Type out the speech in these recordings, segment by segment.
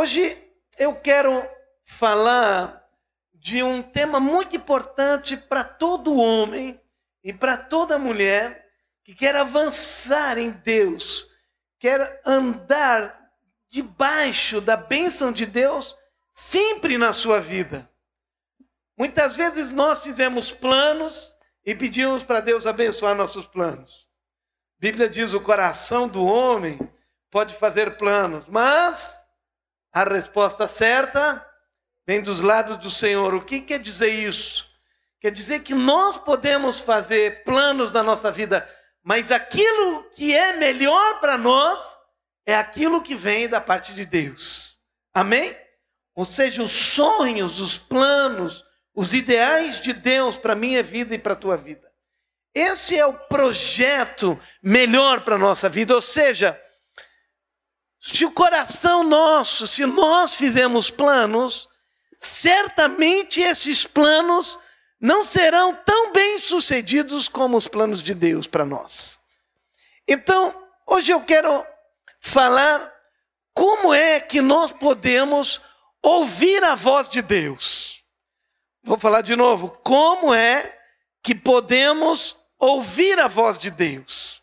Hoje eu quero falar de um tema muito importante para todo homem e para toda mulher que quer avançar em Deus, quer andar debaixo da bênção de Deus sempre na sua vida. Muitas vezes nós fizemos planos e pedimos para Deus abençoar nossos planos. A Bíblia diz: o coração do homem pode fazer planos, mas a resposta certa vem dos lábios do Senhor. O que quer dizer isso? Quer dizer que nós podemos fazer planos na nossa vida, mas aquilo que é melhor para nós é aquilo que vem da parte de Deus. Amém? Ou seja, os sonhos, os planos, os ideais de Deus para minha vida e para a tua vida. Esse é o projeto melhor para a nossa vida. Ou seja, se o coração nosso, se nós fizermos planos, certamente esses planos não serão tão bem sucedidos como os planos de Deus para nós. Então, hoje eu quero falar como é que nós podemos ouvir a voz de Deus. Vou falar de novo. Como é que podemos ouvir a voz de Deus?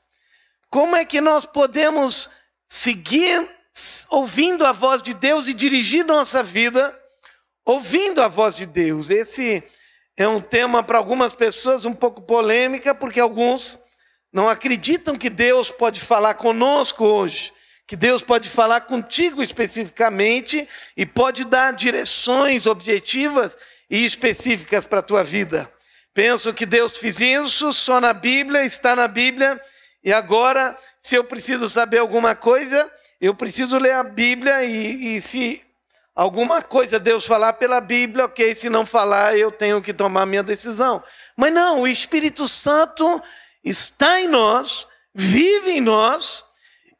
Como é que nós podemos seguir ouvindo a voz de Deus e dirigir nossa vida ouvindo a voz de Deus? Esse é um tema para algumas pessoas um pouco polêmica, porque alguns não acreditam que Deus pode falar conosco hoje que Deus pode falar contigo especificamente e pode dar direções objetivas e específicas para a tua vida. Penso que Deus fez isso só na Bíblia, está na Bíblia, e agora, se eu preciso saber alguma coisa, eu preciso ler a Bíblia, e, e se alguma coisa Deus falar pela Bíblia, ok, se não falar, eu tenho que tomar minha decisão. Mas não, o Espírito Santo está em nós, vive em nós,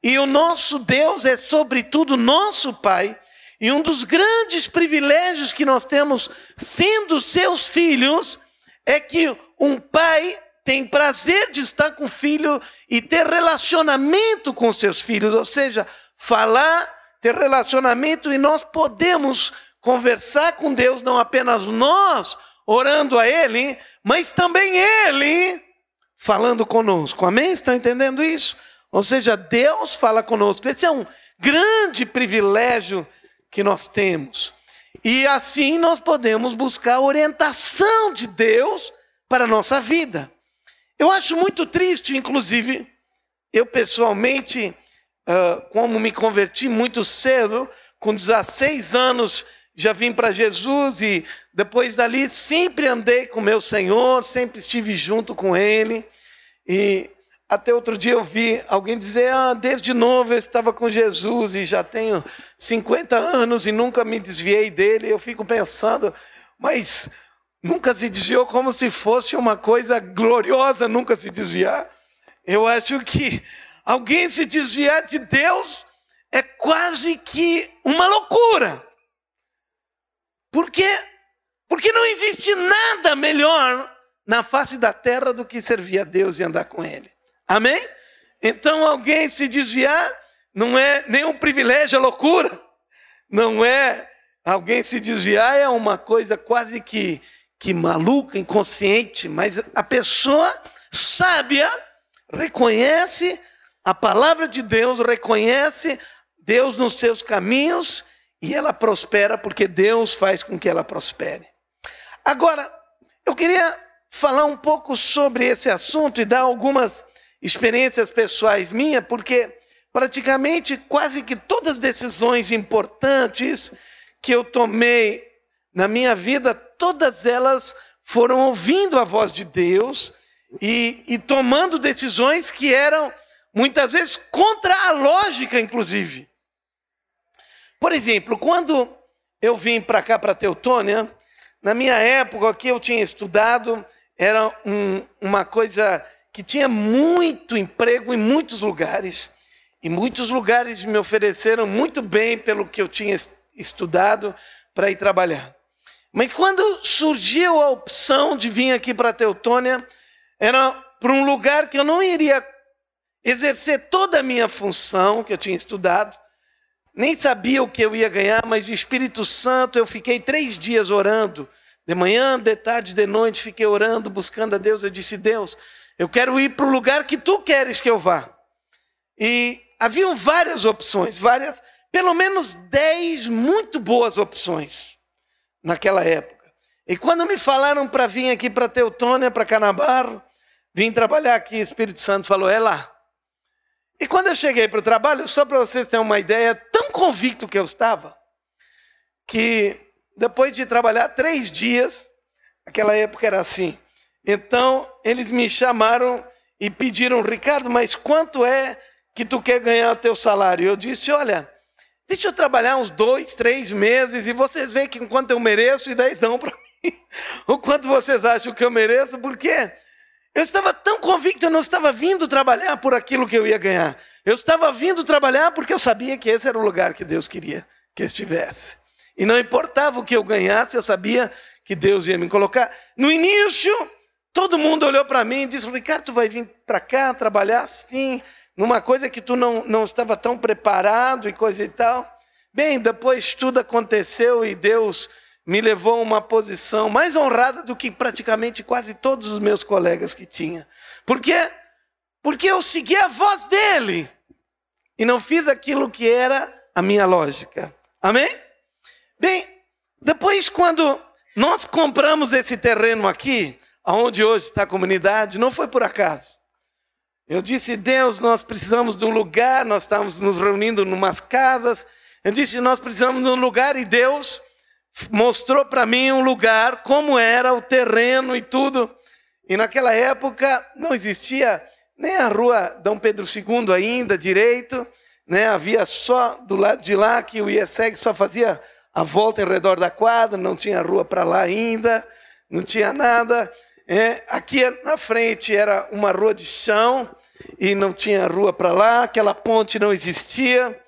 e o nosso Deus é, sobretudo, nosso Pai. E um dos grandes privilégios que nós temos, sendo seus filhos, é que um pai tem prazer de estar com o filho e ter relacionamento com seus filhos, ou seja, falar, ter relacionamento e nós podemos conversar com Deus, não apenas nós orando a Ele, mas também Ele falando conosco. Amém? Estão entendendo isso? Ou seja, Deus fala conosco. Esse é um grande privilégio que nós temos. E assim nós podemos buscar a orientação de Deus para a nossa vida. Eu acho muito triste, inclusive, eu pessoalmente, como me converti muito cedo, com 16 anos, já vim para Jesus e depois dali sempre andei com meu Senhor, sempre estive junto com Ele. E até outro dia eu vi alguém dizer: Ah, desde novo eu estava com Jesus e já tenho 50 anos e nunca me desviei dele. Eu fico pensando, mas nunca se desviou como se fosse uma coisa gloriosa nunca se desviar. Eu acho que alguém se desviar de Deus é quase que uma loucura. Por quê? Porque não existe nada melhor na face da terra do que servir a Deus e andar com Ele. Amém? Então alguém se desviar não é nenhum privilégio, é loucura. Não é alguém se desviar é uma coisa quase que que maluca, inconsciente, mas a pessoa sábia reconhece a palavra de Deus, reconhece Deus nos seus caminhos e ela prospera porque Deus faz com que ela prospere. Agora, eu queria falar um pouco sobre esse assunto e dar algumas experiências pessoais minhas, porque praticamente quase que todas as decisões importantes que eu tomei na minha vida, todas elas foram ouvindo a voz de Deus e, e tomando decisões que eram muitas vezes contra a lógica, inclusive. Por exemplo, quando eu vim para cá, para Teutônia, na minha época que eu tinha estudado, era um, uma coisa que tinha muito emprego em muitos lugares, e muitos lugares me ofereceram muito bem pelo que eu tinha estudado para ir trabalhar. Mas quando surgiu a opção de vir aqui para Teutônia, era para um lugar que eu não iria exercer toda a minha função que eu tinha estudado. nem sabia o que eu ia ganhar, mas o Espírito Santo, eu fiquei três dias orando, de manhã, de tarde, de noite, fiquei orando, buscando a Deus. Eu disse: Deus, eu quero ir para o lugar que tu queres que eu vá. E haviam várias opções, várias, pelo menos dez muito boas opções naquela época. E quando me falaram para vir aqui para Teutônia, para Canabarro, vim trabalhar aqui, Espírito Santo falou: é lá. E quando eu cheguei para o trabalho, só para vocês terem uma ideia, tão convicto que eu estava, que depois de trabalhar três dias, aquela época era assim, então eles me chamaram e pediram, Ricardo, mas quanto é que tu quer ganhar teu salário? Eu disse, olha, deixa eu trabalhar uns dois, três meses e vocês veem que quanto eu mereço e daí dão para mim o quanto vocês acham que eu mereço, porque eu estava tão convicto, eu não estava vindo trabalhar por aquilo que eu ia ganhar. Eu estava vindo trabalhar porque eu sabia que esse era o lugar que Deus queria que estivesse. E não importava o que eu ganhasse, eu sabia que Deus ia me colocar. No início, todo mundo olhou para mim e disse: Ricardo, tu vai vir para cá trabalhar assim, numa coisa que tu não, não estava tão preparado e coisa e tal. Bem, depois tudo aconteceu e Deus me levou a uma posição mais honrada do que praticamente quase todos os meus colegas que tinha. Por quê? Porque eu segui a voz dele e não fiz aquilo que era a minha lógica. Amém? Bem, depois quando nós compramos esse terreno aqui, aonde hoje está a comunidade, não foi por acaso. Eu disse, Deus, nós precisamos de um lugar, nós estávamos nos reunindo em umas casas. Eu disse, nós precisamos de um lugar e Deus mostrou para mim um lugar, como era o terreno e tudo. E naquela época não existia nem a rua Dom Pedro II ainda direito, né? havia só do lado de lá que o IESEG só fazia a volta em redor da quadra, não tinha rua para lá ainda, não tinha nada. É, aqui na frente era uma rua de chão e não tinha rua para lá, aquela ponte não existia.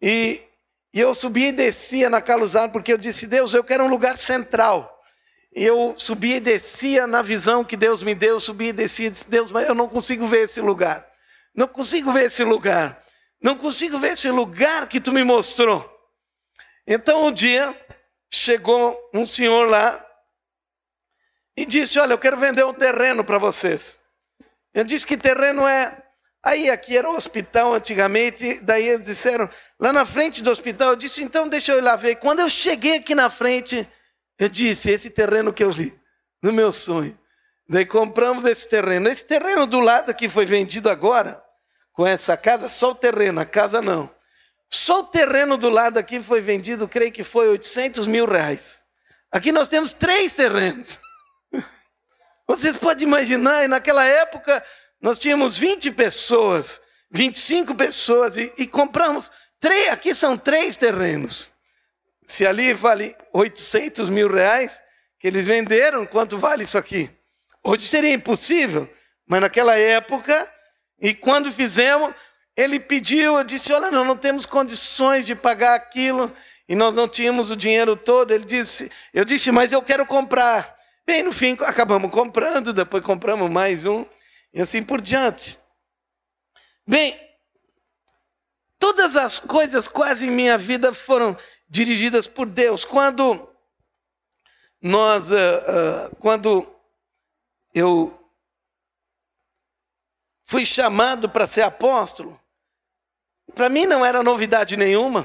E e eu subia e descia na caluzada, porque eu disse, Deus, eu quero um lugar central. E eu subia e descia na visão que Deus me deu, subia e descia disse, Deus, mas eu não consigo ver esse lugar. Não consigo ver esse lugar. Não consigo ver esse lugar que tu me mostrou. Então um dia chegou um senhor lá e disse: Olha, eu quero vender um terreno para vocês. Eu disse que terreno é. Aí aqui era o hospital antigamente, daí eles disseram: lá na frente do hospital, eu disse, então deixa eu ir lá ver. Quando eu cheguei aqui na frente, eu disse, esse terreno que eu vi, no meu sonho. Daí compramos esse terreno. Esse terreno do lado que foi vendido agora, com essa casa, só o terreno, a casa não. Só o terreno do lado aqui foi vendido, creio que foi 800 mil reais. Aqui nós temos três terrenos. Vocês podem imaginar, naquela época nós tínhamos 20 pessoas, 25 pessoas, e, e compramos Três, aqui são três terrenos. Se ali vale 800 mil reais, que eles venderam, quanto vale isso aqui? Hoje seria impossível, mas naquela época, e quando fizemos, ele pediu, eu disse: Olha, nós não temos condições de pagar aquilo, e nós não tínhamos o dinheiro todo. Ele disse: Eu disse, mas eu quero comprar. Bem, no fim, acabamos comprando, depois compramos mais um, e assim por diante. Bem, Todas as coisas quase em minha vida foram dirigidas por Deus. Quando nós, uh, uh, quando eu fui chamado para ser apóstolo, para mim não era novidade nenhuma.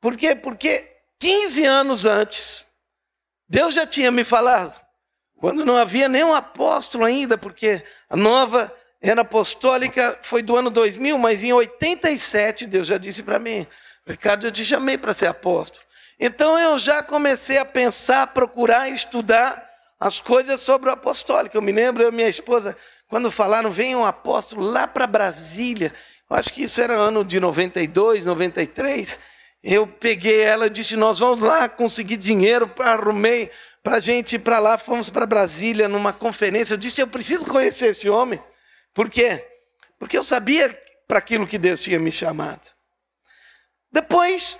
Por quê? Porque 15 anos antes, Deus já tinha me falado, quando não havia nenhum apóstolo ainda, porque a nova era apostólica foi do ano 2000, mas em 87 Deus já disse para mim, Ricardo, eu te chamei para ser apóstolo. Então eu já comecei a pensar, procurar, estudar as coisas sobre o apostólico. Eu me lembro, eu e minha esposa, quando falaram, vem um apóstolo lá para Brasília. Eu acho que isso era ano de 92, 93. Eu peguei ela e disse: Nós vamos lá conseguir dinheiro, arrumei para a gente ir para lá. Fomos para Brasília numa conferência. Eu disse: Eu preciso conhecer esse homem. Por quê? Porque eu sabia para aquilo que Deus tinha me chamado. Depois,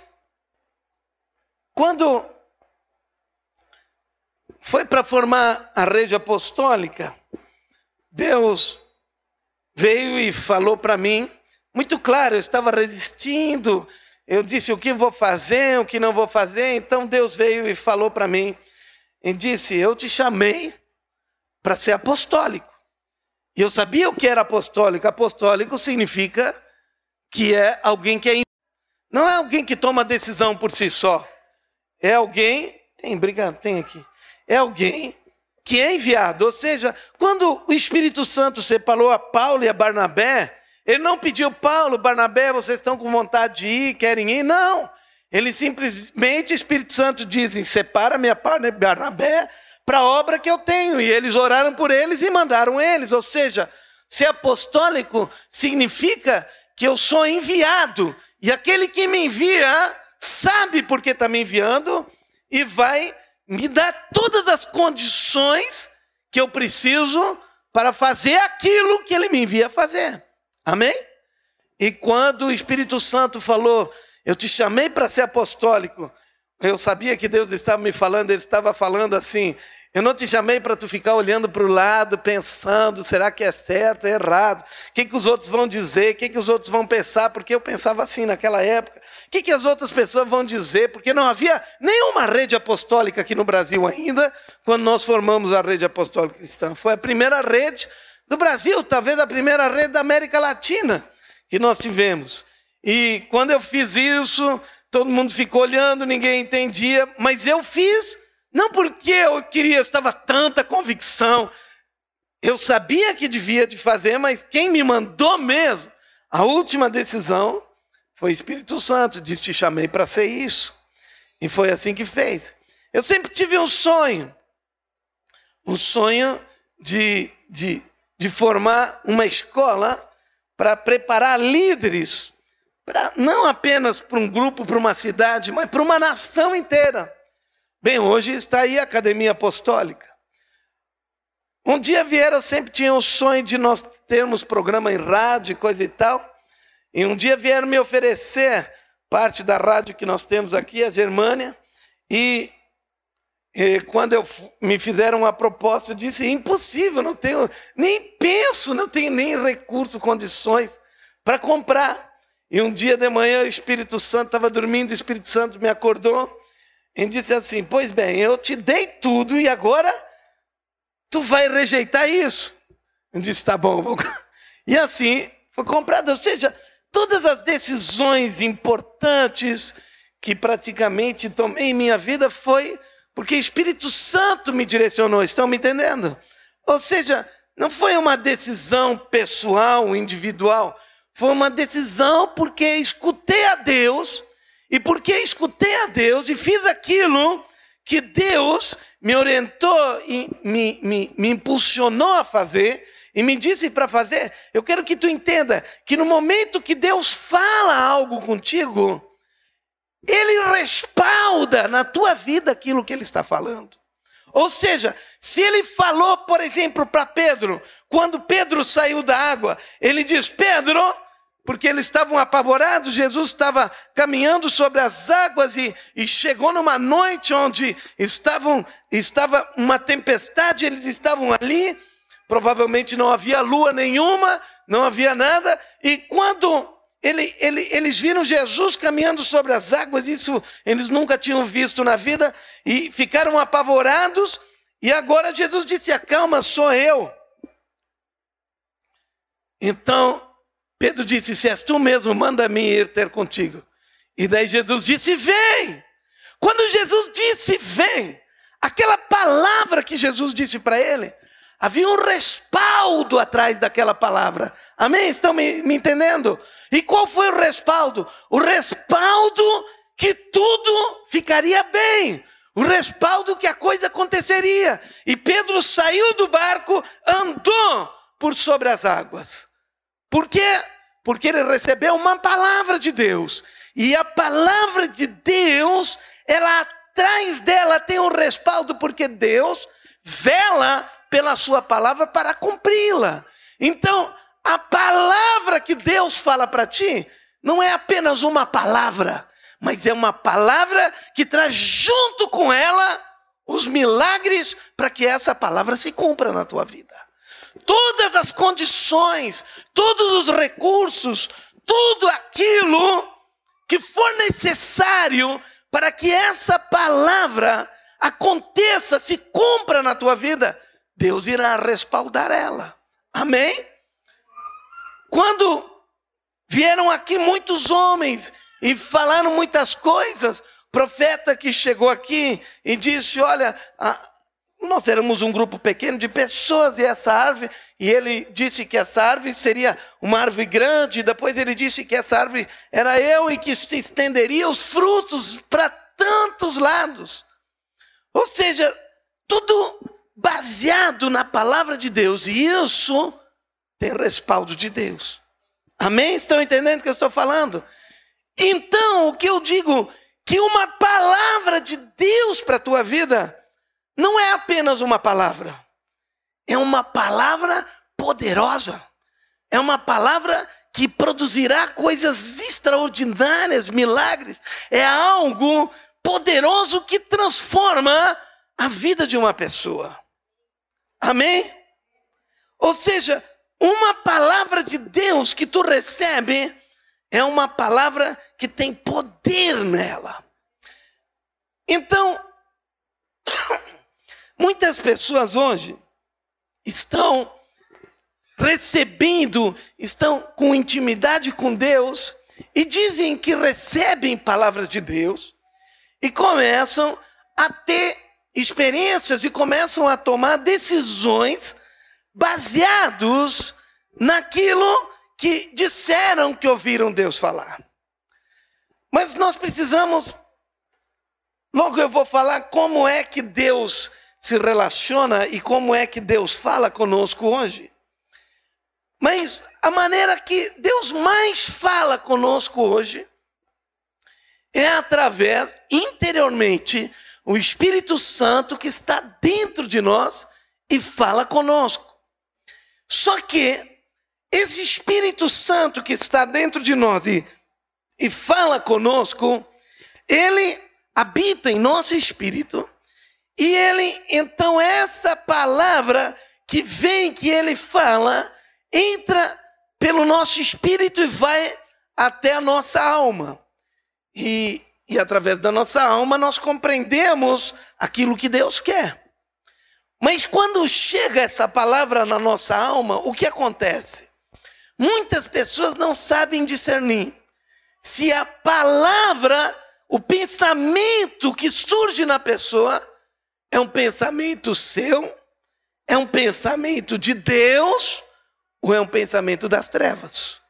quando foi para formar a rede apostólica, Deus veio e falou para mim, muito claro, eu estava resistindo, eu disse o que vou fazer, o que não vou fazer. Então Deus veio e falou para mim e disse: Eu te chamei para ser apostólico. E eu sabia o que era apostólico. Apostólico significa que é alguém que é. Não é alguém que toma decisão por si só. É alguém. Tem, obrigado, tem aqui. É alguém que é enviado. Ou seja, quando o Espírito Santo separou a Paulo e a Barnabé, ele não pediu, Paulo, Barnabé, vocês estão com vontade de ir, querem ir? Não. Ele simplesmente, Espírito Santo dizem, separa minha Paulo e Barnabé para a obra que eu tenho. E eles oraram por eles e mandaram eles. Ou seja, ser apostólico significa que eu sou enviado. E aquele que me envia sabe por que está me enviando e vai me dar todas as condições que eu preciso para fazer aquilo que ele me envia fazer. Amém? E quando o Espírito Santo falou, eu te chamei para ser apostólico, eu sabia que Deus estava me falando, ele estava falando assim, eu não te chamei para tu ficar olhando para o lado, pensando, será que é certo, é errado? O que, que os outros vão dizer? O que, que os outros vão pensar? Porque eu pensava assim naquela época. O que, que as outras pessoas vão dizer? Porque não havia nenhuma rede apostólica aqui no Brasil ainda, quando nós formamos a rede apostólica cristã. Foi a primeira rede do Brasil, talvez a primeira rede da América Latina que nós tivemos. E quando eu fiz isso, todo mundo ficou olhando, ninguém entendia, mas eu fiz não porque eu queria, estava tanta convicção. Eu sabia que devia de fazer, mas quem me mandou mesmo, a última decisão foi o Espírito Santo, disse: Te chamei para ser isso. E foi assim que fez. Eu sempre tive um sonho, um sonho de, de, de formar uma escola para preparar líderes, pra, não apenas para um grupo, para uma cidade, mas para uma nação inteira. Bem, hoje está aí a Academia Apostólica. Um dia vieram, sempre tinha o sonho de nós termos programa em rádio, coisa e tal. E um dia vieram me oferecer parte da rádio que nós temos aqui, a Germânia. E, e quando eu, me fizeram uma proposta, eu disse: impossível, não tenho, nem penso, não tenho nem recurso, condições para comprar. E um dia de manhã o Espírito Santo estava dormindo, o Espírito Santo me acordou ele disse assim: Pois bem, eu te dei tudo e agora tu vai rejeitar isso. Eu disse: Tá bom. Vou... E assim foi comprado. Ou seja, todas as decisões importantes que praticamente tomei em minha vida foi porque o Espírito Santo me direcionou. Estão me entendendo? Ou seja, não foi uma decisão pessoal, individual. Foi uma decisão porque escutei a Deus e porque escutei a Deus e fiz aquilo que Deus me orientou e me, me, me impulsionou a fazer e me disse para fazer, eu quero que tu entenda que no momento que Deus fala algo contigo, Ele respalda na tua vida aquilo que Ele está falando. Ou seja, se Ele falou, por exemplo, para Pedro, quando Pedro saiu da água, Ele diz: Pedro, porque eles estavam apavorados. Jesus estava caminhando sobre as águas e, e, chegou numa noite onde estavam, estava uma tempestade, eles estavam ali, provavelmente não havia lua nenhuma, não havia nada, e quando ele, ele, eles viram Jesus caminhando sobre as águas, isso eles nunca tinham visto na vida, e ficaram apavorados, e agora Jesus disse: Acalma, sou eu. Então, Pedro disse: Se és tu mesmo, manda-me ir ter contigo. E daí Jesus disse: Vem! Quando Jesus disse vem, aquela palavra que Jesus disse para ele, havia um respaldo atrás daquela palavra. Amém? Estão me, me entendendo? E qual foi o respaldo? O respaldo que tudo ficaria bem. O respaldo que a coisa aconteceria. E Pedro saiu do barco, andou por sobre as águas. Por quê? Porque ele recebeu uma palavra de Deus. E a palavra de Deus, ela atrás dela tem um respaldo, porque Deus vela pela sua palavra para cumpri-la. Então, a palavra que Deus fala para ti não é apenas uma palavra, mas é uma palavra que traz junto com ela os milagres para que essa palavra se cumpra na tua vida todas as condições, todos os recursos, tudo aquilo que for necessário para que essa palavra aconteça, se cumpra na tua vida, Deus irá respaldar ela. Amém? Quando vieram aqui muitos homens e falaram muitas coisas, profeta que chegou aqui e disse: Olha, nós éramos um grupo pequeno de pessoas e essa árvore, e ele disse que essa árvore seria uma árvore grande, depois ele disse que essa árvore era eu e que estenderia os frutos para tantos lados. Ou seja, baseado na palavra de Deus, e isso tem respaldo de Deus. Amém? Estão entendendo o que eu estou falando? Então, o que eu digo, que uma palavra de Deus para a tua vida não é apenas uma palavra, é uma palavra poderosa, é uma palavra que produzirá coisas extraordinárias, milagres, é algo poderoso que transforma a vida de uma pessoa. Amém? Ou seja, uma palavra de Deus que tu recebe é uma palavra que tem poder nela. Então, muitas pessoas hoje estão recebendo, estão com intimidade com Deus e dizem que recebem palavras de Deus e começam a ter experiências e começam a tomar decisões baseados naquilo que disseram que ouviram Deus falar. Mas nós precisamos, logo eu vou falar como é que Deus se relaciona e como é que Deus fala conosco hoje. Mas a maneira que Deus mais fala conosco hoje é através, interiormente, o Espírito Santo que está dentro de nós e fala conosco. Só que esse Espírito Santo que está dentro de nós e, e fala conosco, ele habita em nosso espírito, e ele, então, essa palavra que vem, que ele fala, entra pelo nosso espírito e vai até a nossa alma. E, e através da nossa alma nós compreendemos aquilo que Deus quer. Mas quando chega essa palavra na nossa alma, o que acontece? Muitas pessoas não sabem discernir se a palavra, o pensamento que surge na pessoa, é um pensamento seu, é um pensamento de Deus ou é um pensamento das trevas.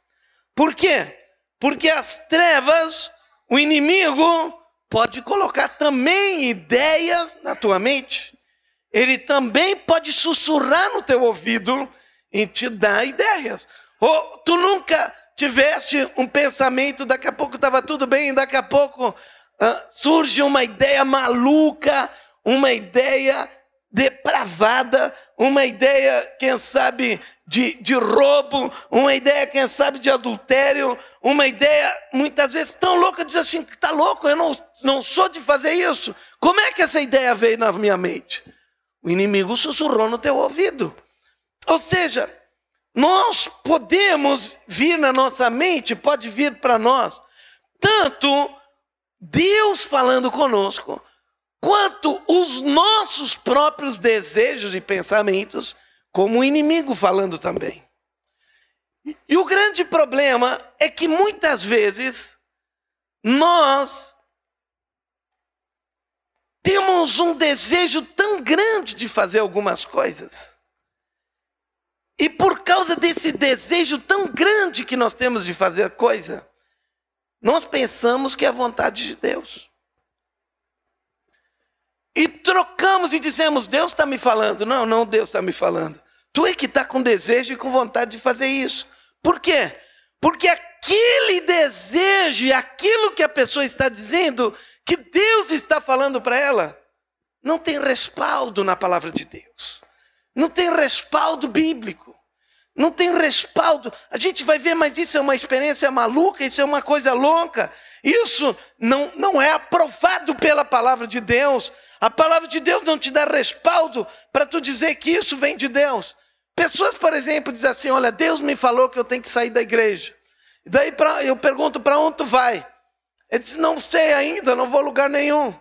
Por quê? Porque as trevas, o inimigo pode colocar também ideias na tua mente ele também pode sussurrar no teu ouvido e te dar ideias. Ou tu nunca tiveste um pensamento, daqui a pouco estava tudo bem, daqui a pouco uh, surge uma ideia maluca, uma ideia depravada, uma ideia, quem sabe, de, de roubo, uma ideia, quem sabe, de adultério, uma ideia, muitas vezes, tão louca, diz assim, está louco, eu não, não sou de fazer isso. Como é que essa ideia veio na minha mente? O inimigo sussurrou no teu ouvido. Ou seja, nós podemos vir na nossa mente, pode vir para nós, tanto Deus falando conosco, quanto os nossos próprios desejos e pensamentos, como o inimigo falando também. E o grande problema é que muitas vezes nós temos um desejo tão grande de fazer algumas coisas. E por causa desse desejo tão grande que nós temos de fazer coisa, nós pensamos que é a vontade de Deus. E trocamos e dizemos: Deus está me falando. Não, não, Deus está me falando. Tu é que está com desejo e com vontade de fazer isso. Por quê? Porque aquele desejo e aquilo que a pessoa está dizendo que Deus está falando para ela, não tem respaldo na palavra de Deus. Não tem respaldo bíblico. Não tem respaldo. A gente vai ver, mas isso é uma experiência maluca, isso é uma coisa louca. Isso não, não é aprovado pela palavra de Deus. A palavra de Deus não te dá respaldo para tu dizer que isso vem de Deus. Pessoas, por exemplo, dizem assim: Olha, Deus me falou que eu tenho que sair da igreja. E daí pra, eu pergunto: Para onde tu vai? Ele disse: Não sei ainda, não vou a lugar nenhum.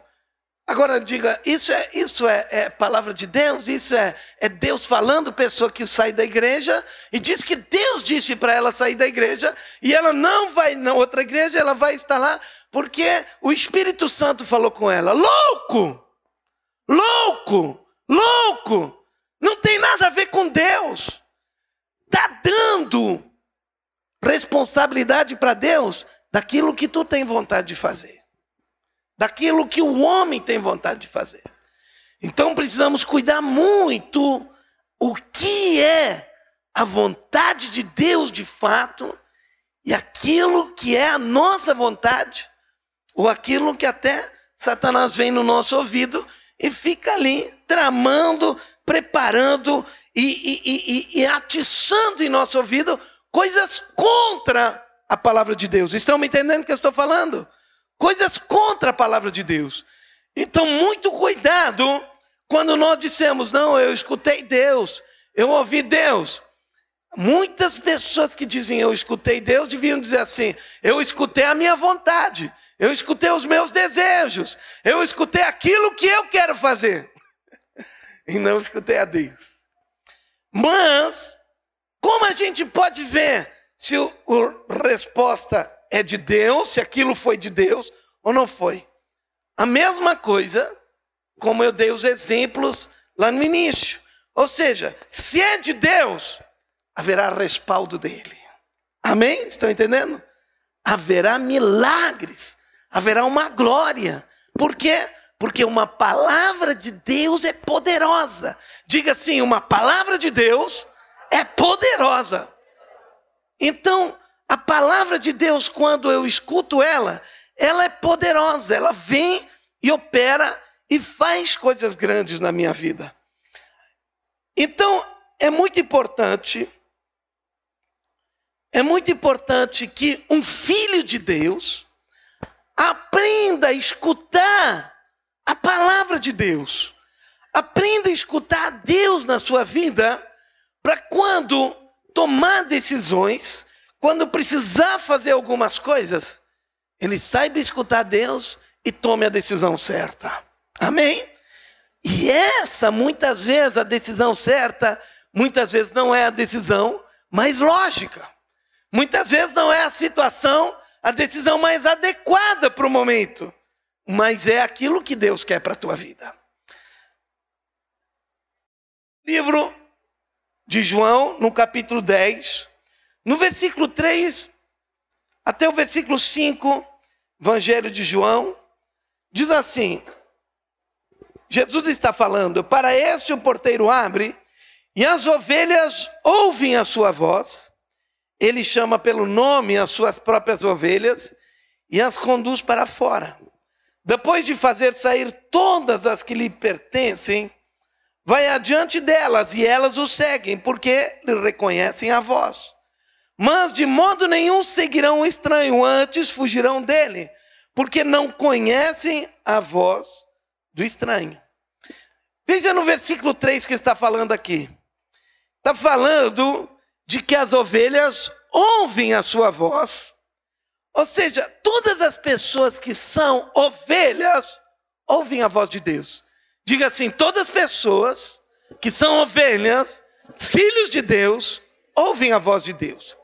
Agora diga, isso é, isso é, é palavra de Deus? Isso é, é Deus falando pessoa que sai da igreja e diz que Deus disse para ela sair da igreja e ela não vai na outra igreja, ela vai estar lá porque o Espírito Santo falou com ela. Louco! Louco! Louco! Não tem nada a ver com Deus. Está dando responsabilidade para Deus daquilo que tu tem vontade de fazer daquilo que o homem tem vontade de fazer. Então precisamos cuidar muito o que é a vontade de Deus de fato e aquilo que é a nossa vontade, ou aquilo que até Satanás vem no nosso ouvido e fica ali tramando, preparando e, e, e, e atiçando em nosso ouvido coisas contra a palavra de Deus. Estão me entendendo o que eu estou falando? coisas contra a palavra de Deus. Então, muito cuidado quando nós dissemos, não, eu escutei Deus, eu ouvi Deus. Muitas pessoas que dizem eu escutei Deus deviam dizer assim: eu escutei a minha vontade, eu escutei os meus desejos, eu escutei aquilo que eu quero fazer, e não escutei a Deus. Mas, como a gente pode ver se a resposta é de Deus, se aquilo foi de Deus ou não foi. A mesma coisa, como eu dei os exemplos lá no início. Ou seja, se é de Deus, haverá respaldo dele. Amém? Estão entendendo? Haverá milagres, haverá uma glória. Por quê? Porque uma palavra de Deus é poderosa. Diga assim: uma palavra de Deus é poderosa. Então, a palavra de Deus, quando eu escuto ela, ela é poderosa, ela vem e opera e faz coisas grandes na minha vida. Então, é muito importante, é muito importante que um filho de Deus aprenda a escutar a palavra de Deus. Aprenda a escutar Deus na sua vida, para quando tomar decisões, quando precisar fazer algumas coisas, ele saiba escutar Deus e tome a decisão certa. Amém? E essa, muitas vezes, a decisão certa, muitas vezes não é a decisão mais lógica. Muitas vezes não é a situação, a decisão mais adequada para o momento. Mas é aquilo que Deus quer para a tua vida. Livro de João, no capítulo 10, no versículo 3 até o versículo 5, Evangelho de João, diz assim: Jesus está falando, para este o porteiro abre, e as ovelhas ouvem a sua voz, ele chama pelo nome as suas próprias ovelhas e as conduz para fora. Depois de fazer sair todas as que lhe pertencem, vai adiante delas e elas o seguem, porque lhe reconhecem a voz. Mas de modo nenhum seguirão o estranho, antes fugirão dele, porque não conhecem a voz do estranho. Veja no versículo 3 que está falando aqui. Está falando de que as ovelhas ouvem a sua voz. Ou seja, todas as pessoas que são ovelhas ouvem a voz de Deus. Diga assim: todas as pessoas que são ovelhas, filhos de Deus, ouvem a voz de Deus.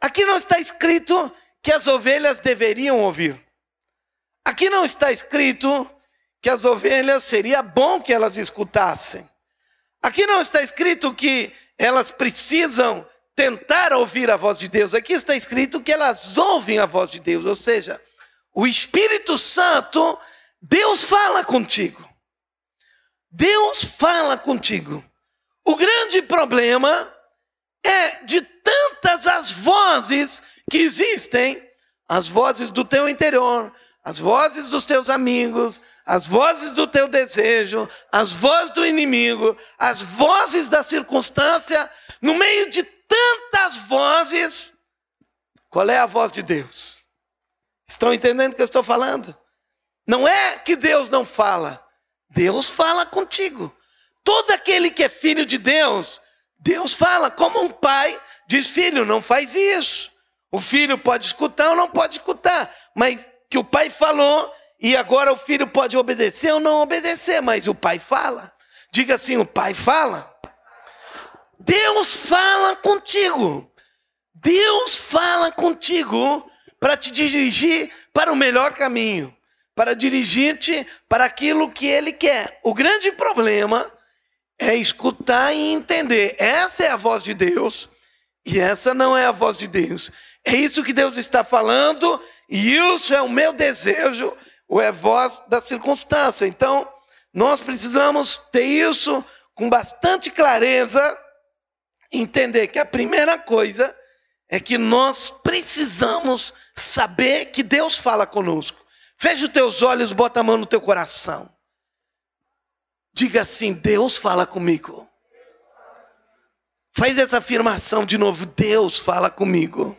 Aqui não está escrito que as ovelhas deveriam ouvir. Aqui não está escrito que as ovelhas seria bom que elas escutassem. Aqui não está escrito que elas precisam tentar ouvir a voz de Deus. Aqui está escrito que elas ouvem a voz de Deus, ou seja, o Espírito Santo, Deus fala contigo. Deus fala contigo. O grande problema é de tantas as vozes que existem, as vozes do teu interior, as vozes dos teus amigos, as vozes do teu desejo, as vozes do inimigo, as vozes da circunstância, no meio de tantas vozes, qual é a voz de Deus? Estão entendendo o que eu estou falando? Não é que Deus não fala, Deus fala contigo. Todo aquele que é filho de Deus, Deus fala como um pai diz: filho, não faz isso. O filho pode escutar ou não pode escutar, mas que o pai falou e agora o filho pode obedecer ou não obedecer, mas o pai fala. Diga assim: o pai fala. Deus fala contigo. Deus fala contigo para te dirigir para o melhor caminho, para dirigir-te para aquilo que Ele quer. O grande problema é escutar e entender. Essa é a voz de Deus e essa não é a voz de Deus. É isso que Deus está falando e isso é o meu desejo, ou é voz da circunstância. Então, nós precisamos ter isso com bastante clareza, entender que a primeira coisa é que nós precisamos saber que Deus fala conosco. Feche os teus olhos, bota a mão no teu coração. Diga assim: Deus fala comigo. Faz essa afirmação de novo: Deus fala comigo.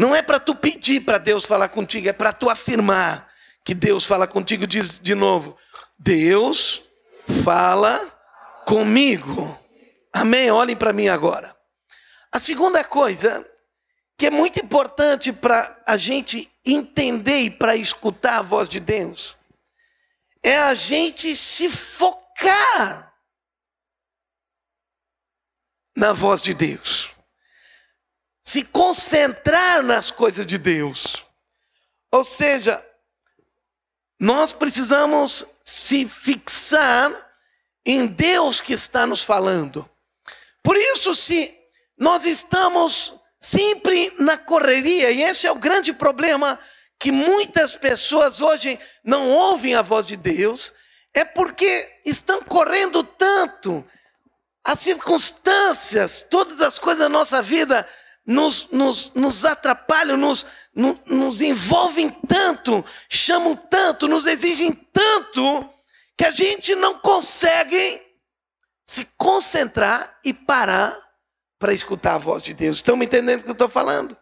Não é para tu pedir para Deus falar contigo, é para tu afirmar que Deus fala contigo. Diz de novo: Deus fala comigo. Amém? Olhem para mim agora. A segunda coisa que é muito importante para a gente entender e para escutar a voz de Deus é a gente se focar na voz de Deus, se concentrar nas coisas de Deus. Ou seja, nós precisamos se fixar em Deus que está nos falando. Por isso, se nós estamos sempre na correria, e esse é o grande problema que muitas pessoas hoje não ouvem a voz de Deus, é porque estão correndo tanto, as circunstâncias, todas as coisas da nossa vida nos, nos, nos atrapalham, nos, nos, nos envolvem tanto, chamam tanto, nos exigem tanto, que a gente não consegue se concentrar e parar para escutar a voz de Deus. Estão me entendendo o que eu estou falando?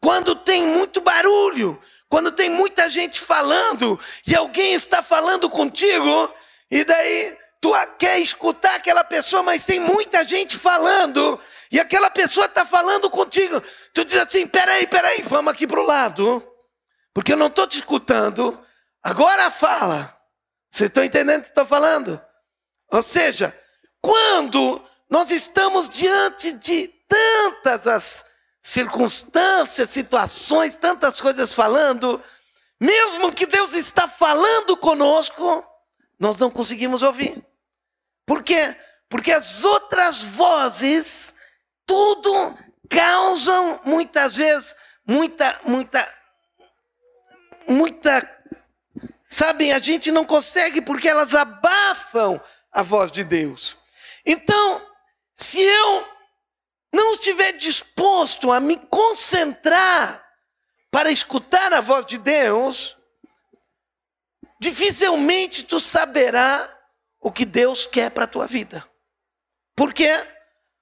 Quando tem muito barulho, quando tem muita gente falando e alguém está falando contigo, e daí tu quer escutar aquela pessoa, mas tem muita gente falando, e aquela pessoa está falando contigo. Tu diz assim: peraí, peraí, vamos aqui para o lado, porque eu não estou te escutando. Agora fala. Vocês estão entendendo o que estou falando? Ou seja, quando nós estamos diante de tantas as circunstâncias, situações, tantas coisas falando, mesmo que Deus está falando conosco, nós não conseguimos ouvir. Por quê? Porque as outras vozes, tudo causam muitas vezes muita, muita, muita, sabem, a gente não consegue porque elas abafam a voz de Deus. Então, se eu não estiver disposto a me concentrar para escutar a voz de Deus, dificilmente tu saberá o que Deus quer para a tua vida. Por quê?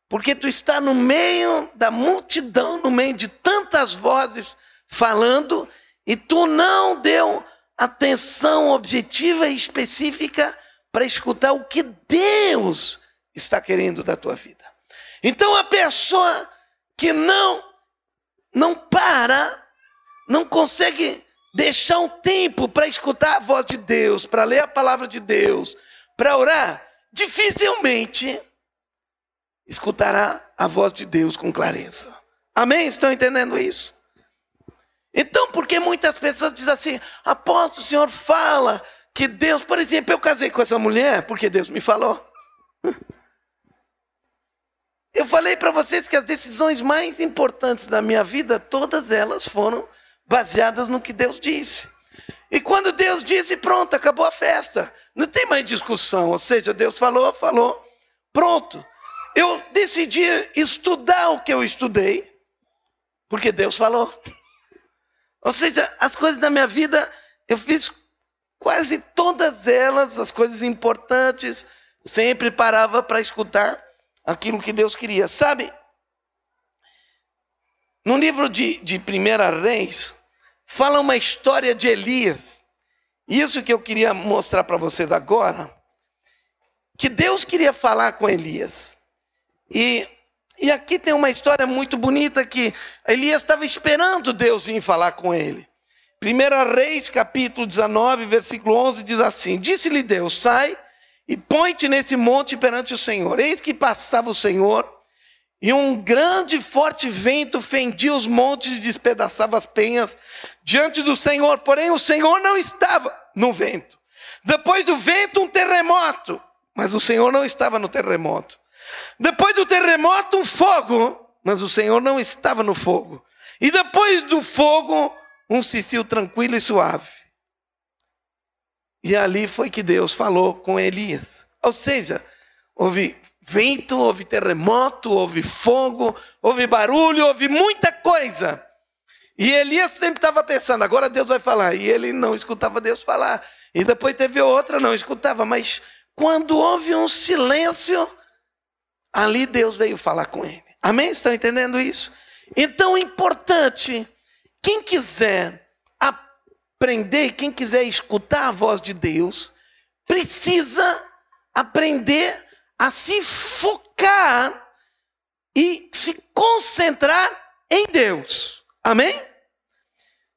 Porque tu está no meio da multidão, no meio de tantas vozes falando, e tu não deu atenção objetiva e específica para escutar o que Deus está querendo da tua vida. Então a pessoa que não não para, não consegue deixar um tempo para escutar a voz de Deus, para ler a palavra de Deus, para orar, dificilmente escutará a voz de Deus com clareza. Amém? Estão entendendo isso? Então, porque muitas pessoas dizem assim, apóstolo, o senhor fala que Deus, por exemplo, eu casei com essa mulher porque Deus me falou. Eu falei para vocês que as decisões mais importantes da minha vida, todas elas foram baseadas no que Deus disse. E quando Deus disse, pronto, acabou a festa. Não tem mais discussão. Ou seja, Deus falou, falou, pronto. Eu decidi estudar o que eu estudei, porque Deus falou. Ou seja, as coisas da minha vida, eu fiz quase todas elas, as coisas importantes, sempre parava para escutar aquilo que Deus queria. Sabe? No livro de, de 1 Reis, fala uma história de Elias. Isso que eu queria mostrar para vocês agora. Que Deus queria falar com Elias. E, e aqui tem uma história muito bonita que Elias estava esperando Deus vir falar com ele. 1 Reis, capítulo 19, versículo 11, diz assim: Disse-lhe Deus: Sai e põe-te nesse monte perante o Senhor. Eis que passava o Senhor, e um grande e forte vento fendia os montes e despedaçava as penhas diante do Senhor. Porém, o Senhor não estava no vento. Depois do vento, um terremoto. Mas o Senhor não estava no terremoto. Depois do terremoto, um fogo. Mas o Senhor não estava no fogo. E depois do fogo, um cicio tranquilo e suave. E ali foi que Deus falou com Elias. Ou seja, houve vento, houve terremoto, houve fogo, houve barulho, houve muita coisa. E Elias sempre estava pensando, agora Deus vai falar. E ele não escutava Deus falar. E depois teve outra, não escutava. Mas quando houve um silêncio, ali Deus veio falar com ele. Amém? Estão entendendo isso? Então, é importante, quem quiser aprender, quem quiser escutar a voz de Deus, precisa aprender a se focar e se concentrar em Deus. Amém?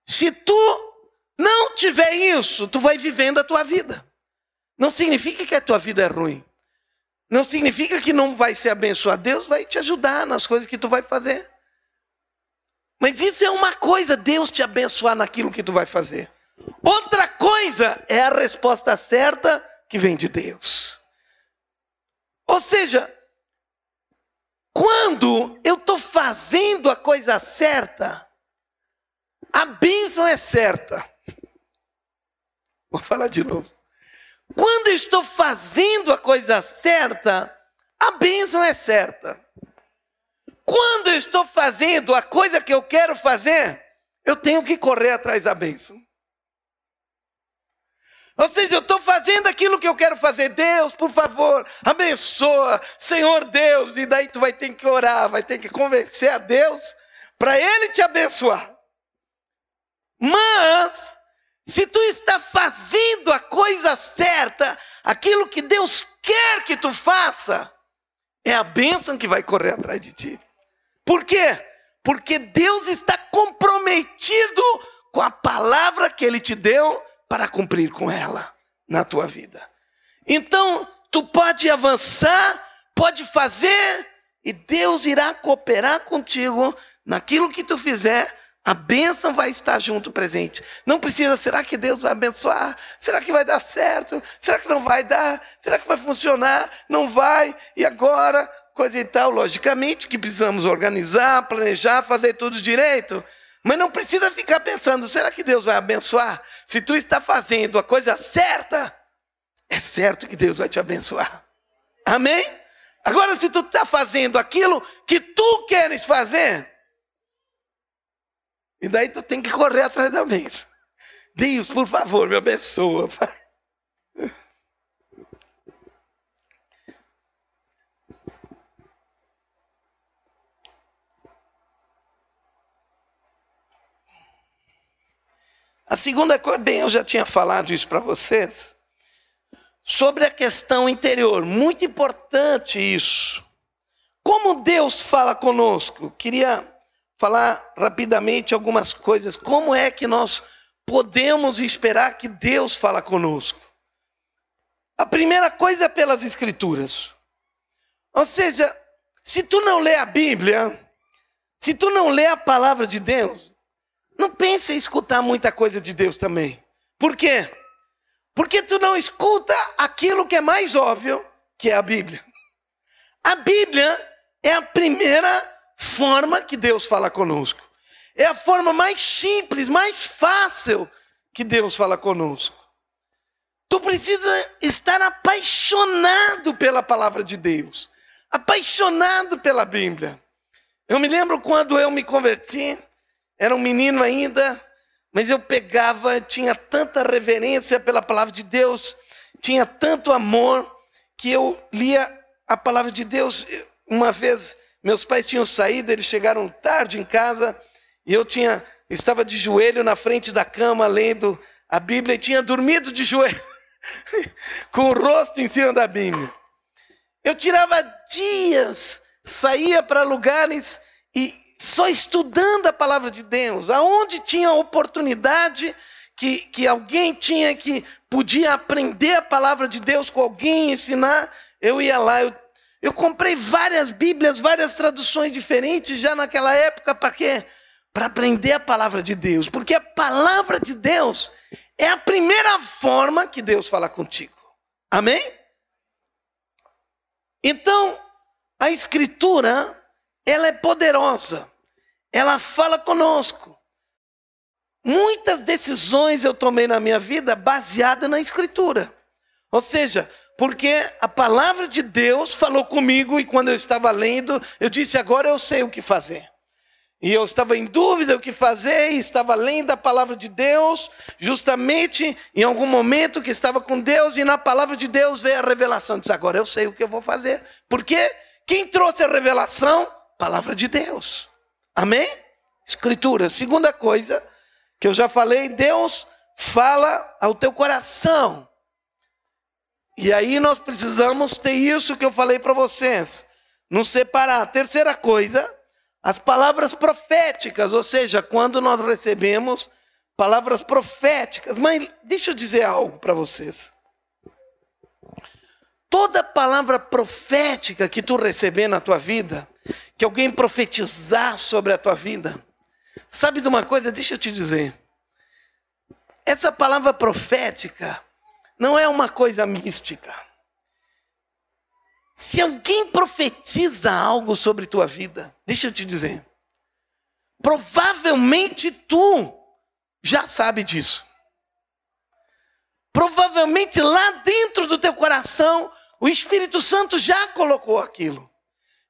Se tu não tiver isso, tu vai vivendo a tua vida. Não significa que a tua vida é ruim. Não significa que não vai ser abençoado. Deus vai te ajudar nas coisas que tu vai fazer. Mas isso é uma coisa, Deus te abençoar naquilo que tu vai fazer. Outra coisa é a resposta certa que vem de Deus. Ou seja, quando eu estou fazendo a coisa certa, a bênção é certa. Vou falar de novo. Quando eu estou fazendo a coisa certa, a bênção é certa. Quando eu estou fazendo a coisa que eu quero fazer, eu tenho que correr atrás da bênção. Ou seja, eu estou fazendo aquilo que eu quero fazer. Deus, por favor, abençoa. Senhor Deus. E daí tu vai ter que orar, vai ter que convencer a Deus para Ele te abençoar. Mas, se tu está fazendo a coisa certa, aquilo que Deus quer que tu faça, é a bênção que vai correr atrás de ti. Por quê? Porque Deus está comprometido com a palavra que Ele te deu para cumprir com ela na tua vida. Então, tu pode avançar, pode fazer, e Deus irá cooperar contigo naquilo que tu fizer. A bênção vai estar junto presente. Não precisa, será que Deus vai abençoar? Será que vai dar certo? Será que não vai dar? Será que vai funcionar? Não vai? E agora? coisa e tal. Logicamente que precisamos organizar, planejar, fazer tudo direito. Mas não precisa ficar pensando, será que Deus vai abençoar? Se tu está fazendo a coisa certa, é certo que Deus vai te abençoar. Amém? Agora, se tu está fazendo aquilo que tu queres fazer, e daí tu tem que correr atrás da bênção. Deus, por favor, me abençoa, Pai. A segunda coisa, bem, eu já tinha falado isso para vocês, sobre a questão interior, muito importante isso. Como Deus fala conosco? Queria falar rapidamente algumas coisas. Como é que nós podemos esperar que Deus fala conosco? A primeira coisa é pelas escrituras. Ou seja, se tu não lê a Bíblia, se tu não lê a palavra de Deus, não pense em escutar muita coisa de Deus também. Por quê? Porque tu não escuta aquilo que é mais óbvio, que é a Bíblia. A Bíblia é a primeira forma que Deus fala conosco. É a forma mais simples, mais fácil que Deus fala conosco. Tu precisa estar apaixonado pela palavra de Deus, apaixonado pela Bíblia. Eu me lembro quando eu me converti, era um menino ainda, mas eu pegava, tinha tanta reverência pela palavra de Deus, tinha tanto amor, que eu lia a palavra de Deus. Uma vez, meus pais tinham saído, eles chegaram tarde em casa, e eu tinha, estava de joelho na frente da cama, lendo a Bíblia, e tinha dormido de joelho, com o rosto em cima da Bíblia. Eu tirava dias, saía para lugares e só estudando a palavra de Deus. Aonde tinha oportunidade que, que alguém tinha que podia aprender a palavra de Deus com alguém, ensinar, eu ia lá. Eu, eu comprei várias Bíblias, várias traduções diferentes já naquela época, para quê? Para aprender a palavra de Deus. Porque a palavra de Deus é a primeira forma que Deus fala contigo. Amém? Então, a Escritura, ela é poderosa. Ela fala conosco. Muitas decisões eu tomei na minha vida baseada na Escritura. Ou seja, porque a palavra de Deus falou comigo e quando eu estava lendo, eu disse: agora eu sei o que fazer. E eu estava em dúvida o que fazer, e estava lendo a palavra de Deus, justamente em algum momento que estava com Deus, e na palavra de Deus veio a revelação. Disse: agora eu sei o que eu vou fazer. Porque quem trouxe a revelação? Palavra de Deus. Amém? Escritura. Segunda coisa que eu já falei, Deus fala ao teu coração. E aí nós precisamos ter isso que eu falei para vocês, nos separar. Terceira coisa, as palavras proféticas, ou seja, quando nós recebemos palavras proféticas. Mas deixa eu dizer algo para vocês. Toda palavra profética que tu receber na tua vida, que alguém profetizar sobre a tua vida, sabe de uma coisa? Deixa eu te dizer. Essa palavra profética não é uma coisa mística. Se alguém profetiza algo sobre tua vida, deixa eu te dizer, provavelmente tu já sabe disso. Provavelmente lá dentro do teu coração o Espírito Santo já colocou aquilo.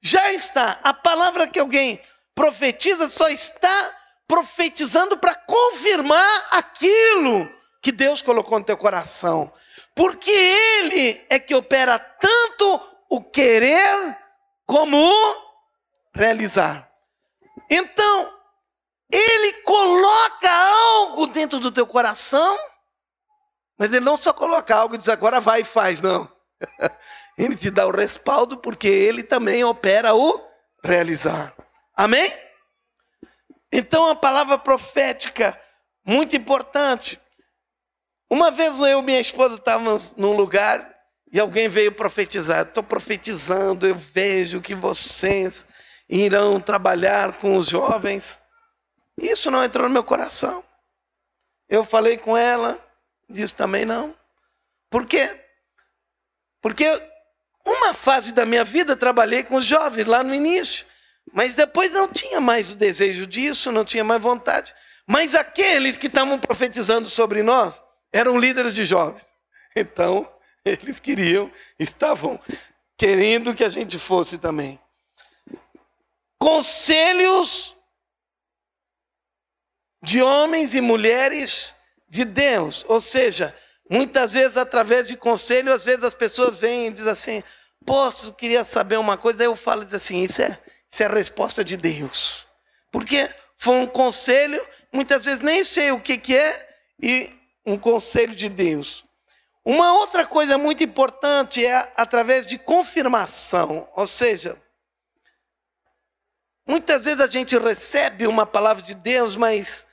Já está. A palavra que alguém profetiza só está profetizando para confirmar aquilo que Deus colocou no teu coração. Porque Ele é que opera tanto o querer como o realizar. Então, Ele coloca algo dentro do teu coração, mas Ele não só coloca algo e diz agora vai e faz, não. Ele te dá o respaldo porque ele também opera o realizar. Amém? Então a palavra profética, muito importante. Uma vez eu e minha esposa estávamos num lugar e alguém veio profetizar. Estou profetizando, eu vejo que vocês irão trabalhar com os jovens. Isso não entrou no meu coração. Eu falei com ela, disse também não. Por quê? Porque uma fase da minha vida trabalhei com os jovens lá no início, mas depois não tinha mais o desejo disso, não tinha mais vontade. Mas aqueles que estavam profetizando sobre nós eram líderes de jovens. Então, eles queriam, estavam querendo que a gente fosse também. Conselhos de homens e mulheres de Deus, ou seja, Muitas vezes, através de conselho, às vezes as pessoas vêm e dizem assim: Posso, queria saber uma coisa. Aí eu falo assim: Isso é, isso é a resposta de Deus. Porque foi um conselho, muitas vezes nem sei o que, que é, e um conselho de Deus. Uma outra coisa muito importante é através de confirmação, ou seja, muitas vezes a gente recebe uma palavra de Deus, mas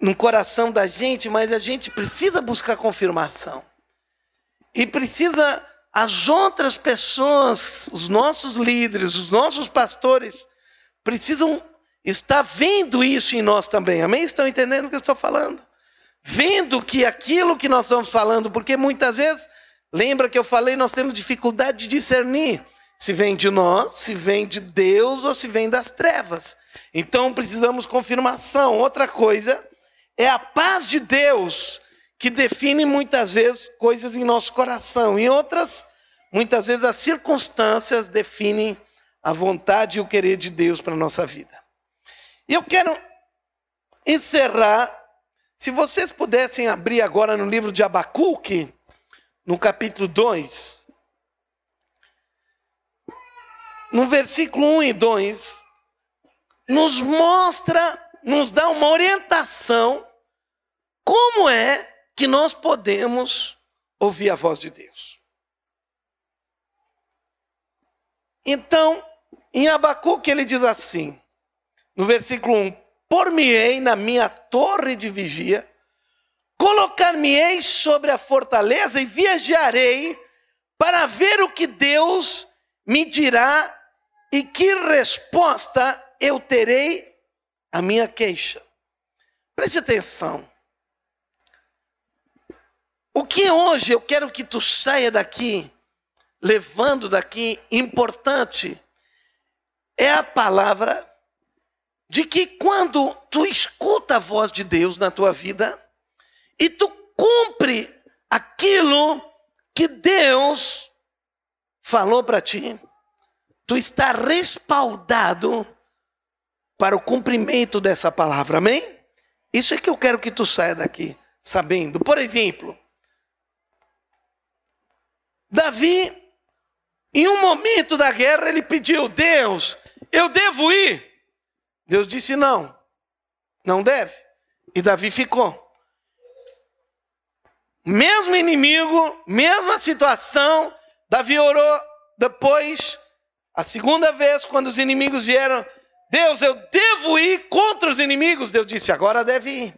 no coração da gente, mas a gente precisa buscar confirmação. E precisa as outras pessoas, os nossos líderes, os nossos pastores, precisam estar vendo isso em nós também. Amém? Estão entendendo o que eu estou falando? Vendo que aquilo que nós estamos falando, porque muitas vezes, lembra que eu falei, nós temos dificuldade de discernir se vem de nós, se vem de Deus ou se vem das trevas. Então precisamos confirmação. Outra coisa é a paz de Deus que define muitas vezes coisas em nosso coração. Em outras, muitas vezes as circunstâncias definem a vontade e o querer de Deus para a nossa vida. E eu quero encerrar. Se vocês pudessem abrir agora no livro de Abacuque, no capítulo 2, no versículo 1 e 2, nos mostra, nos dá uma orientação como é que nós podemos ouvir a voz de Deus? Então, Em Abacuque ele diz assim, no versículo 1: Por-me-ei na minha torre de vigia, colocar-me-ei sobre a fortaleza e viajarei para ver o que Deus me dirá e que resposta eu terei à minha queixa. Preste atenção. O que hoje eu quero que tu saia daqui, levando daqui, importante, é a palavra de que quando tu escuta a voz de Deus na tua vida e tu cumpre aquilo que Deus falou para ti, tu está respaldado para o cumprimento dessa palavra, amém? Isso é que eu quero que tu saia daqui sabendo. Por exemplo, Davi, em um momento da guerra, ele pediu: Deus, eu devo ir. Deus disse: Não, não deve. E Davi ficou. Mesmo inimigo, mesma situação, Davi orou depois, a segunda vez, quando os inimigos vieram: Deus, eu devo ir contra os inimigos. Deus disse: Agora deve ir.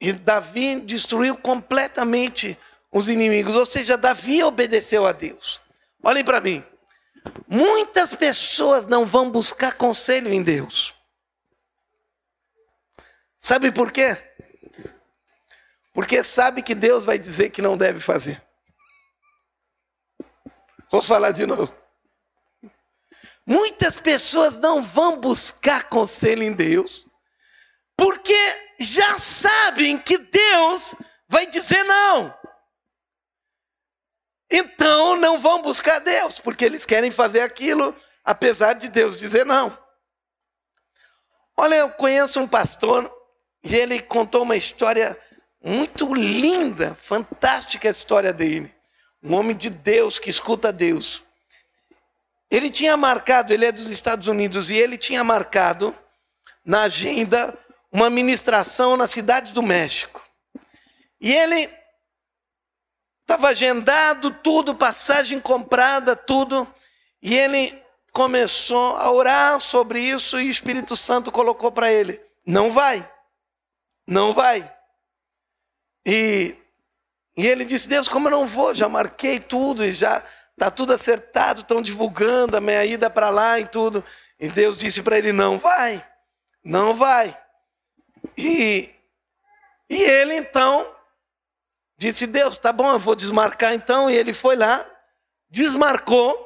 E Davi destruiu completamente os inimigos. Ou seja, Davi obedeceu a Deus. Olhem para mim. Muitas pessoas não vão buscar conselho em Deus. Sabe por quê? Porque sabe que Deus vai dizer que não deve fazer. Vou falar de novo. Muitas pessoas não vão buscar conselho em Deus, porque já sabem que Deus vai dizer não. Então não vão buscar Deus, porque eles querem fazer aquilo, apesar de Deus dizer não. Olha, eu conheço um pastor e ele contou uma história muito linda, fantástica a história dele. Um homem de Deus que escuta Deus. Ele tinha marcado, ele é dos Estados Unidos, e ele tinha marcado na agenda uma ministração na cidade do México. E ele Estava agendado tudo, passagem comprada, tudo. E ele começou a orar sobre isso e o Espírito Santo colocou para ele: não vai, não vai. E, e ele disse: Deus, como eu não vou? Já marquei tudo e já está tudo acertado, estão divulgando a minha ida para lá e tudo. E Deus disse para ele: não vai, não vai. E, e ele então Disse Deus, tá bom, eu vou desmarcar então. E ele foi lá, desmarcou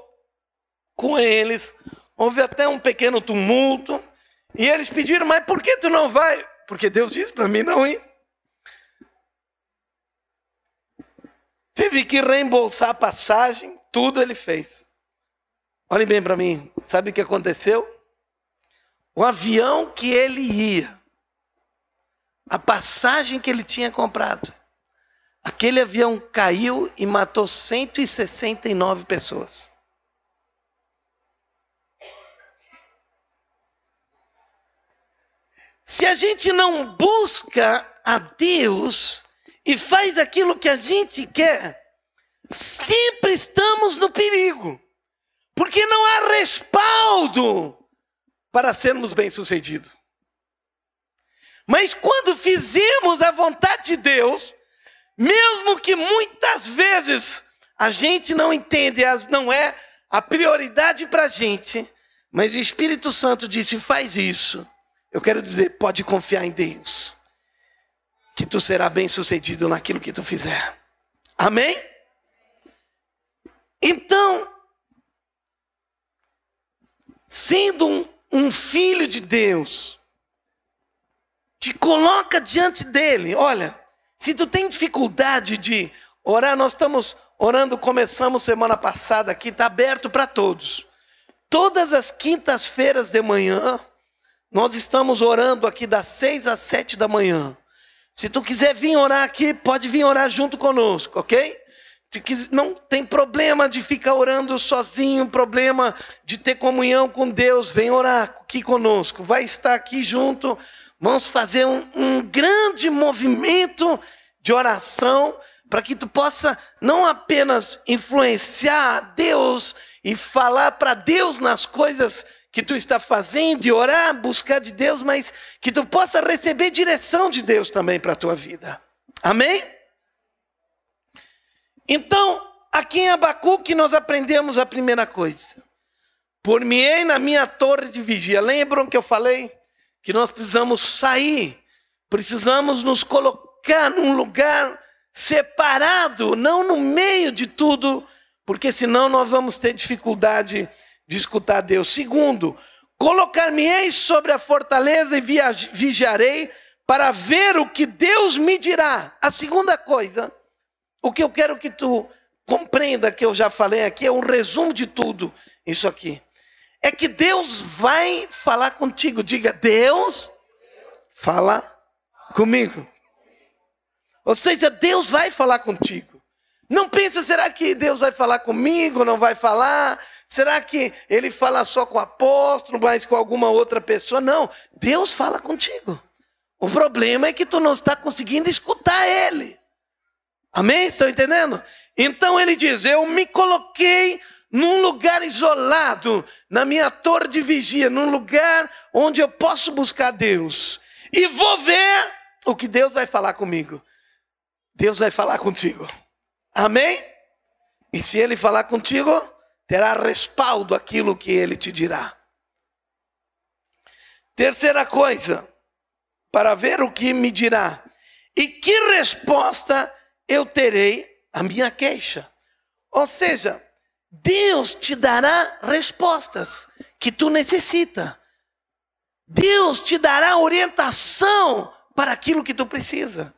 com eles. Houve até um pequeno tumulto. E eles pediram, mas por que tu não vai? Porque Deus disse para mim não ir. Teve que reembolsar a passagem, tudo ele fez. Olhem bem para mim, sabe o que aconteceu? O avião que ele ia, a passagem que ele tinha comprado, Aquele avião caiu e matou 169 pessoas. Se a gente não busca a Deus e faz aquilo que a gente quer, sempre estamos no perigo. Porque não há respaldo para sermos bem-sucedidos. Mas quando fizemos a vontade de Deus, mesmo que muitas vezes a gente não entende, não é a prioridade para a gente, mas o Espírito Santo disse: faz isso. Eu quero dizer, pode confiar em Deus, que tu será bem sucedido naquilo que tu fizer. Amém? Então, sendo um, um filho de Deus, te coloca diante dele, olha, se tu tem dificuldade de orar, nós estamos orando, começamos semana passada aqui, está aberto para todos. Todas as quintas-feiras de manhã, nós estamos orando aqui das seis às sete da manhã. Se tu quiser vir orar aqui, pode vir orar junto conosco, ok? Não tem problema de ficar orando sozinho, problema de ter comunhão com Deus, vem orar aqui conosco, vai estar aqui junto Vamos fazer um, um grande movimento de oração para que tu possa não apenas influenciar Deus e falar para Deus nas coisas que tu está fazendo e orar, buscar de Deus, mas que tu possa receber direção de Deus também para a tua vida. Amém? Então, aqui em Abacuque nós aprendemos a primeira coisa. Por-me-ei na minha torre de vigia. Lembram que eu falei que nós precisamos sair, precisamos nos colocar num lugar separado, não no meio de tudo, porque senão nós vamos ter dificuldade de escutar Deus. Segundo, colocar-me-ei sobre a fortaleza e vigiarei para ver o que Deus me dirá. A segunda coisa, o que eu quero que tu compreenda que eu já falei aqui é um resumo de tudo isso aqui. É que Deus vai falar contigo. Diga, Deus fala comigo. Ou seja, Deus vai falar contigo. Não pensa, será que Deus vai falar comigo? Não vai falar? Será que ele fala só com o apóstolo, mas com alguma outra pessoa? Não, Deus fala contigo. O problema é que tu não está conseguindo escutar ele. Amém? Estão entendendo? Então ele diz: Eu me coloquei num lugar isolado, na minha torre de vigia, num lugar onde eu posso buscar Deus. E vou ver o que Deus vai falar comigo. Deus vai falar contigo. Amém? E se ele falar contigo, terá respaldo aquilo que ele te dirá. Terceira coisa, para ver o que me dirá e que resposta eu terei à minha queixa. Ou seja, Deus te dará respostas que tu necessita. Deus te dará orientação para aquilo que tu precisa.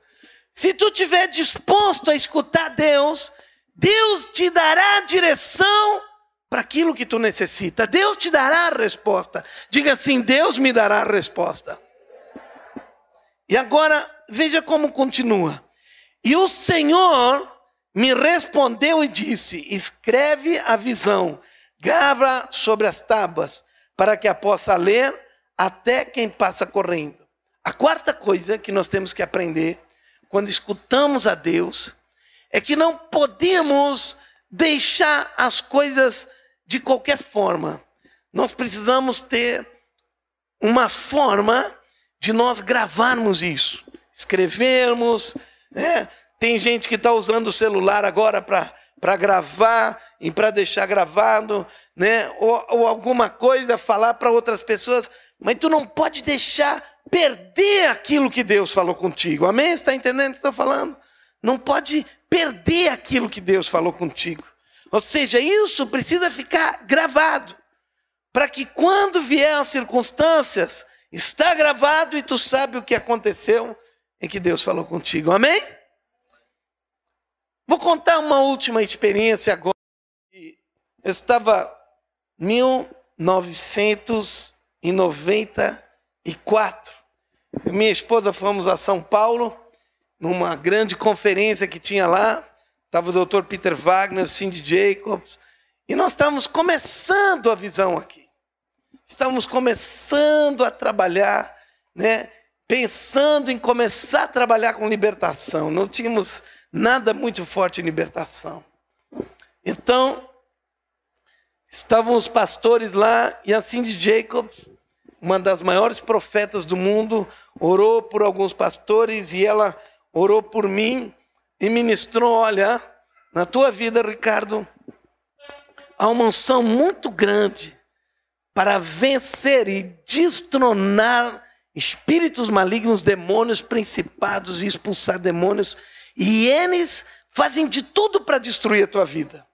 Se tu estiver disposto a escutar Deus, Deus te dará direção para aquilo que tu necessita. Deus te dará a resposta. Diga assim: Deus me dará a resposta. E agora, veja como continua. E o Senhor me respondeu e disse: Escreve a visão, grava sobre as tábuas, para que a possa ler até quem passa correndo. A quarta coisa que nós temos que aprender quando escutamos a Deus é que não podemos deixar as coisas de qualquer forma. Nós precisamos ter uma forma de nós gravarmos isso, escrevermos. Né? Tem gente que está usando o celular agora para gravar e para deixar gravado, né? ou, ou alguma coisa, falar para outras pessoas, mas tu não pode deixar perder aquilo que Deus falou contigo. Amém? Está entendendo o que estou falando? Não pode perder aquilo que Deus falou contigo. Ou seja, isso precisa ficar gravado, para que quando vier as circunstâncias, está gravado e tu sabe o que aconteceu em que Deus falou contigo. Amém? Vou contar uma última experiência agora. Eu estava em 1994. Eu e minha esposa fomos a São Paulo, numa grande conferência que tinha lá. Estava o doutor Peter Wagner, Cindy Jacobs. E nós estávamos começando a visão aqui. Estávamos começando a trabalhar, né? pensando em começar a trabalhar com libertação. Não tínhamos nada muito forte em libertação. Então, estavam os pastores lá e a Cindy Jacobs, uma das maiores profetas do mundo, orou por alguns pastores e ela orou por mim e ministrou: olha, na tua vida, Ricardo, há uma unção muito grande para vencer e destronar espíritos malignos, demônios, principados e expulsar demônios. E eles fazem de tudo para destruir a tua vida.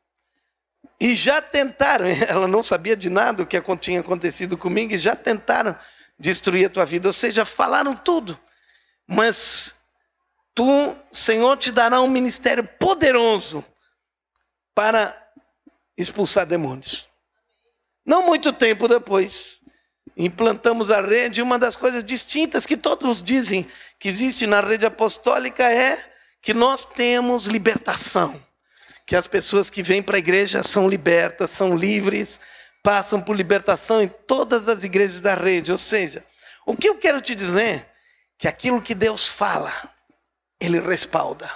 E já tentaram, ela não sabia de nada o que tinha acontecido comigo, e já tentaram destruir a tua vida, ou seja, falaram tudo. Mas tu, Senhor, te dará um ministério poderoso para expulsar demônios. Não muito tempo depois, implantamos a rede. Uma das coisas distintas que todos dizem que existe na rede apostólica é que nós temos libertação. Que as pessoas que vêm para a igreja são libertas, são livres, passam por libertação em todas as igrejas da rede. Ou seja, o que eu quero te dizer? Que aquilo que Deus fala, ele respalda.